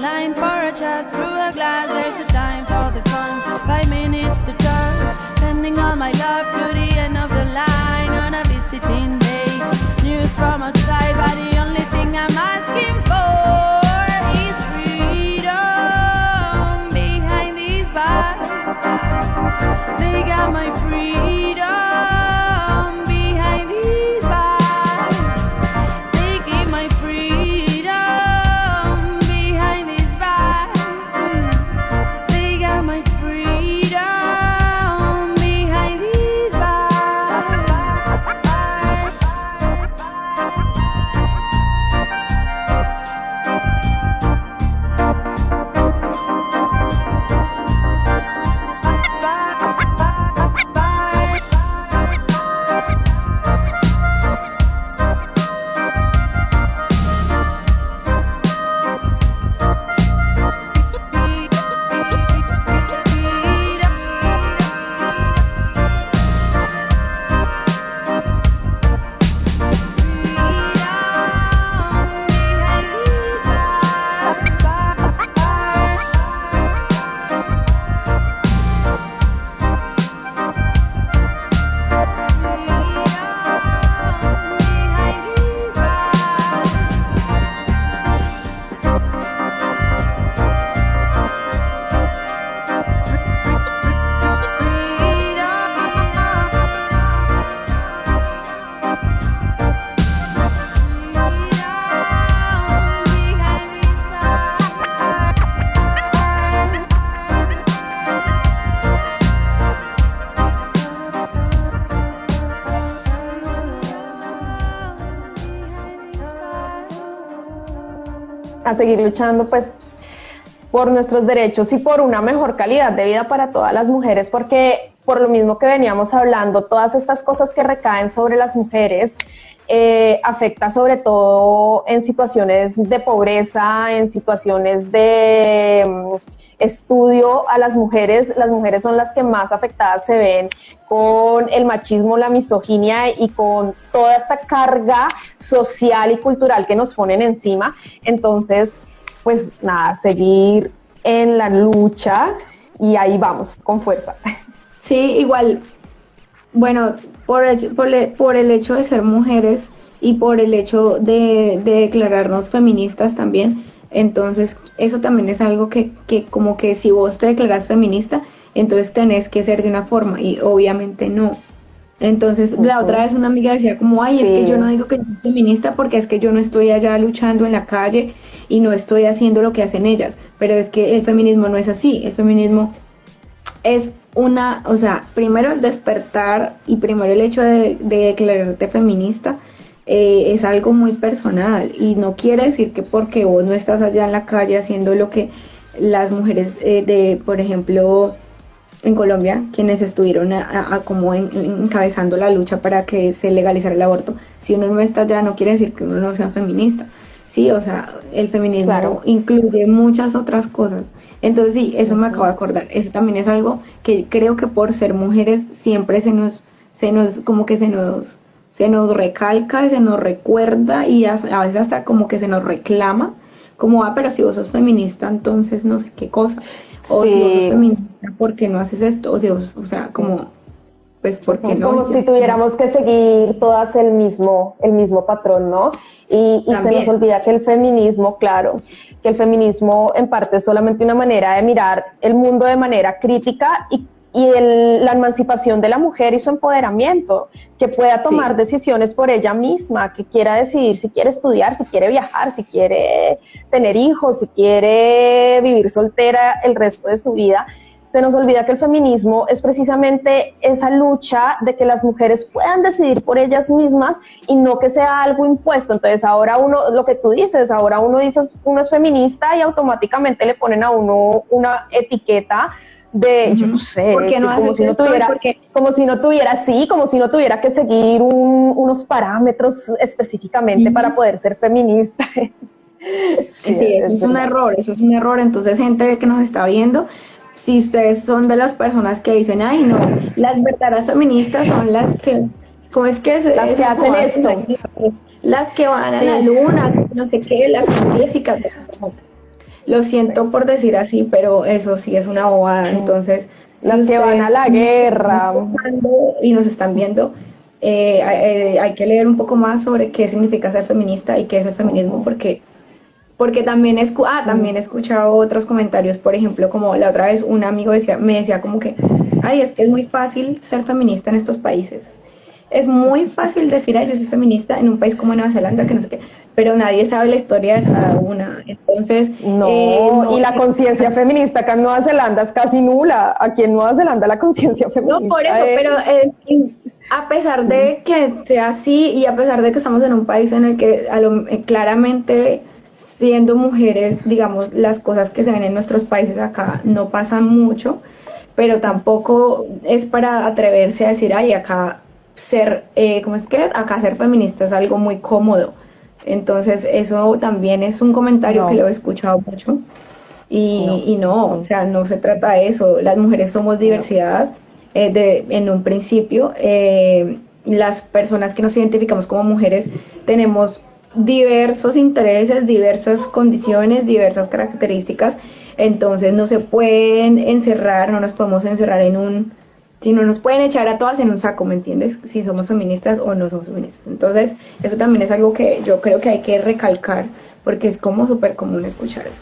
Line for a chat through a glass. There's a time for the phone, five minutes to talk. Sending all my love to the end of the line on a visiting day. News from outside, but the only thing I'm asking for is freedom behind these bars. They got my freedom a seguir luchando pues por nuestros derechos y por una mejor calidad de vida para todas las mujeres, porque por lo mismo que veníamos hablando, todas estas cosas que recaen sobre las mujeres eh, afecta sobre todo en situaciones de pobreza, en situaciones de mm, estudio a las mujeres. Las mujeres son las que más afectadas se ven con el machismo, la misoginia y con toda esta carga social y cultural que nos ponen encima. Entonces, pues nada, seguir en la lucha y ahí vamos, con fuerza. Sí, igual, bueno, por el, por, el, por el hecho de ser mujeres y por el hecho de, de declararnos feministas también, entonces eso también es algo que, que como que si vos te declaras feminista, entonces tenés que ser de una forma y obviamente no. Entonces la otra vez una amiga decía como, ay, es que yo no digo que yo soy feminista porque es que yo no estoy allá luchando en la calle y no estoy haciendo lo que hacen ellas, pero es que el feminismo no es así, el feminismo es una, o sea, primero el despertar y primero el hecho de, de declararte feminista eh, es algo muy personal y no quiere decir que porque vos no estás allá en la calle haciendo lo que las mujeres eh, de, por ejemplo, en Colombia, quienes estuvieron a, a como en, encabezando la lucha para que se legalizara el aborto, si uno no está allá no quiere decir que uno no sea feminista. Sí, o sea, el feminismo Claro. incluye muchas otras cosas. Entonces sí, eso me acabo de acordar. Eso también es algo que creo que por ser mujeres siempre se nos, se nos, como que se nos, se nos recalca, se nos recuerda y a, a veces hasta como que se nos reclama, como, ah, pero si vos sos feminista, entonces no sé qué cosa. O si vos sos feminista, ¿por qué no haces esto? O, si vos- o sea, como, pues, ¿por qué no? Como si tuviéramos que seguir todas el mismo, el mismo patrón, ¿no? Y, y se nos olvida que el feminismo, claro, que el feminismo en parte es solamente una manera de mirar el mundo de manera crítica y, y el- la emancipación de la mujer y su empoderamiento, que pueda tomar decisiones por ella misma, que quiera decidir si quiere estudiar, si quiere viajar, si quiere tener hijos, si quiere vivir soltera el resto de su vida se nos olvida que el feminismo es precisamente esa lucha de que las mujeres puedan decidir por ellas mismas y no que sea algo impuesto. Entonces ahora uno, lo que tú dices, ahora uno dice uno es feminista y automáticamente le ponen a uno una etiqueta de, yo no sé, ¿Por qué no como si no tuviera, por qué? como si no tuviera, sí, como si no tuviera que seguir un- unos parámetros específicamente para poder ser feminista. Sí, eso es un error, eso es un error. Entonces, gente que nos está viendo, si ustedes son de las personas que dicen, ay, no, las verdaderas feministas son las que, ¿cómo es que se Las que hacen esto. Las, las que van a la luna, no sé qué, las científicas. Lo siento por decir así, pero eso sí es una bobada. Entonces, si Las que van a la guerra. Y nos están viendo. eh, eh, hay que leer un poco más sobre qué significa ser feminista y qué es el feminismo, porque porque también, escu ah, también he escuchado otros comentarios, por ejemplo, como la otra vez un amigo decía, me decía como que, ay, es que es muy fácil ser feminista en estos países. Es muy fácil decir, ay, yo soy feminista en un país como Nueva Zelanda, que no sé qué, pero nadie sabe la historia de cada una. Entonces, No, eh, no- y la conciencia feminista acá en Nueva Zelanda es casi nula. Aquí en Nueva Zelanda la conciencia feminista. No, por eso, es- pero eh, a pesar de que sea así y a pesar de que estamos en un país en el que a lo- eh, claramente siendo mujeres, digamos, las cosas que se ven en nuestros países acá no pasan mucho, pero tampoco es para atreverse a decir, ay, acá ser, eh, ¿cómo es que es? Acá ser feminista es algo muy cómodo. Entonces, eso también es un comentario No. que lo he escuchado mucho. Y y no, o sea, no se trata de eso. Las mujeres somos diversidad eh, de, en un principio. eh, las personas que nos identificamos como mujeres tenemos diversos intereses, diversas condiciones, diversas características. Entonces no se pueden encerrar, no nos podemos encerrar en un, si no nos pueden echar a todas en un saco, ¿me entiendes? Si somos feministas o no somos feministas. Entonces eso también es algo que yo creo que hay que recalcar porque es como súper común escuchar eso.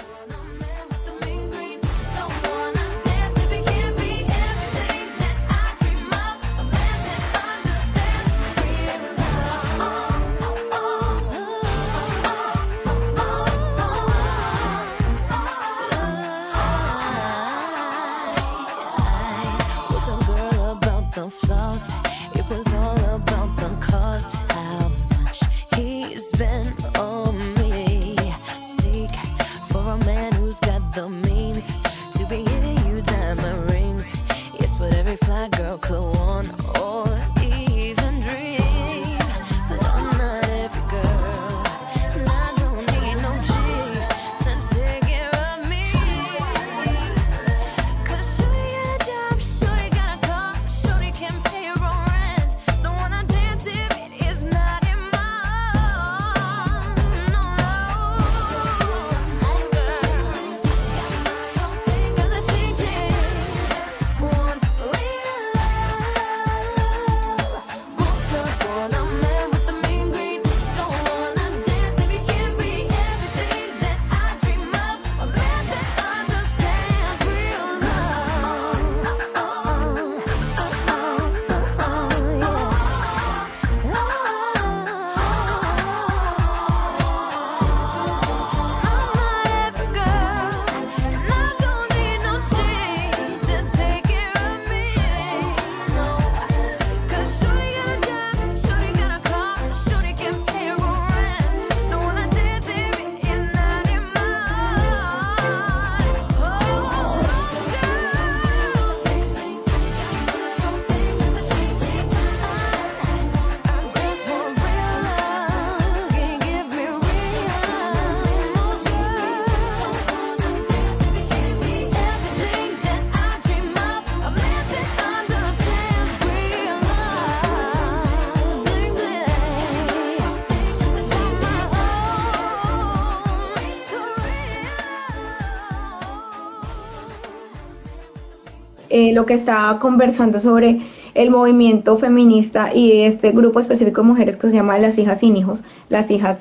Eh, lo que estaba conversando sobre el movimiento feminista y este grupo específico de mujeres que se llama las hijas sin hijos, las hijas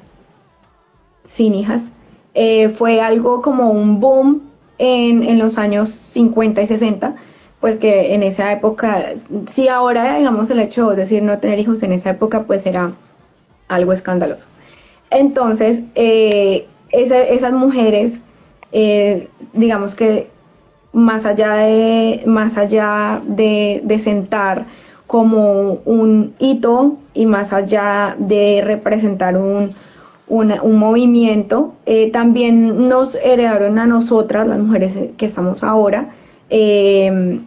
sin hijas, eh, fue algo como un boom en, en los años 50 y 60, porque en esa época, si ahora digamos el hecho de decir no tener hijos en esa época, pues era algo escandaloso. Entonces, eh, esa- esas mujeres, digamos que más allá de, más allá de, de sentar como un hito y más allá de representar un, una- un movimiento, eh, también nos heredaron a nosotras, las mujeres que estamos ahora, eh,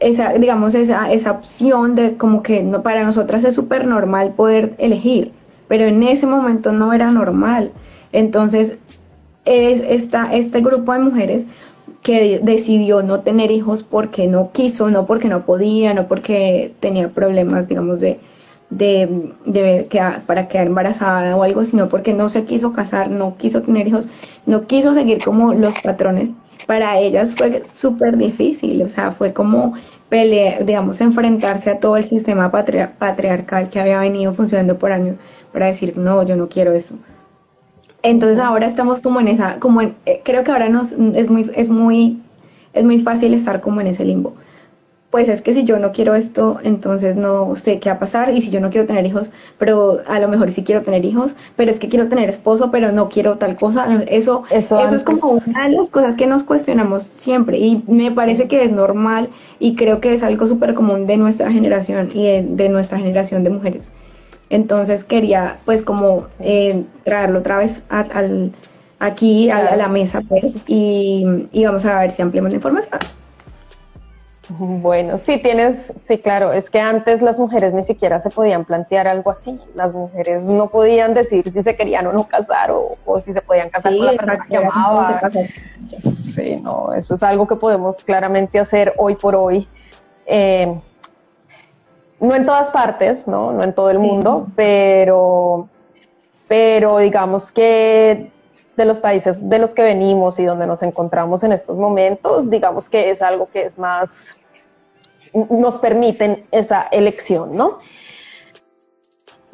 esa, digamos, esa, esa opción de como que no, para nosotras es súper normal poder elegir, pero en ese momento no era normal. Entonces, es esta, este grupo de mujeres que decidió no tener hijos porque no quiso, no porque no podía, no porque tenía problemas, digamos, de, de, de para quedar embarazada o algo, sino porque no se quiso casar, no quiso tener hijos, no quiso seguir como los patrones. Para ellas fue súper difícil, o sea, fue como pelear, digamos, enfrentarse a todo el sistema patria- patriarcal que había venido funcionando por años para decir, no, yo no quiero eso. Entonces ahora estamos como en esa, como en, eh, creo que ahora nos, es muy, es muy, es muy fácil estar como en ese limbo. Pues es que si yo no quiero esto, entonces no sé qué va a pasar. Y si yo no quiero tener hijos, pero a lo mejor sí quiero tener hijos, pero es que quiero tener esposo, pero no quiero tal cosa. Eso, Eso eso, es como una de las cosas que nos cuestionamos siempre. Y me parece que es normal y creo que es algo súper común de nuestra generación y de, de nuestra generación de mujeres. Entonces quería pues como eh, traerlo otra vez a- al, aquí a, a la mesa pues y, y vamos a ver si ampliamos la información. Bueno, sí tienes, sí, claro, es que antes las mujeres ni siquiera se podían plantear algo así. Las mujeres no podían decir si se querían o no casar o, o si se podían casar Sí, con la persona que amaban. Sí, no, eso es algo que podemos claramente hacer hoy por hoy. Eh, no en todas partes, ¿no? No en todo el mundo, pero, pero digamos que de los países de los que venimos y donde nos encontramos en estos momentos, digamos que es algo que es más, nos permiten esa elección, ¿no?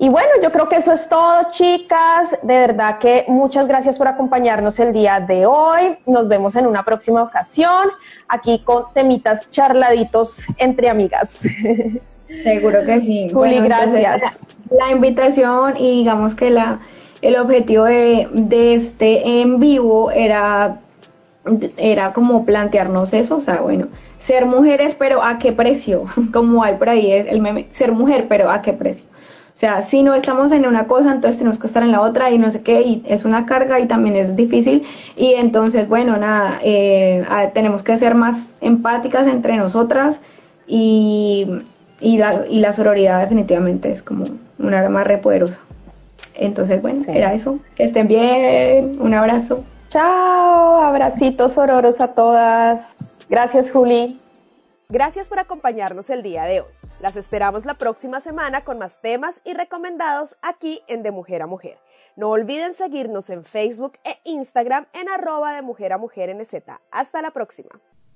Y bueno, yo creo que eso es todo, chicas. De verdad que muchas gracias por acompañarnos el día de hoy. Nos vemos en una próxima ocasión, aquí con temitas charladitos entre amigas. Seguro que sí. Juli, gracias. La, la invitación y digamos que la, el objetivo de, de este en vivo era, era como plantearnos eso, o sea, bueno, ser mujeres, pero ¿a qué precio? Como hay por ahí el meme, ser mujer, pero ¿a qué precio? O sea, si no estamos en una cosa, entonces tenemos que estar en la otra y no sé qué, y es una carga y también es difícil. Y entonces, bueno, nada, eh, tenemos que ser más empáticas entre nosotras y, y, la, y la sororidad definitivamente es como un arma re poderosa. Entonces, bueno, era eso. Que estén bien, un abrazo. Chao, abracitos ororos a todas. Gracias, Juli. Gracias por acompañarnos el día de hoy. Las esperamos la próxima semana con más temas y recomendados aquí en De Mujer a Mujer. No olviden seguirnos en Facebook e Instagram en arroba de Mujer a Mujer NZ. Hasta la próxima.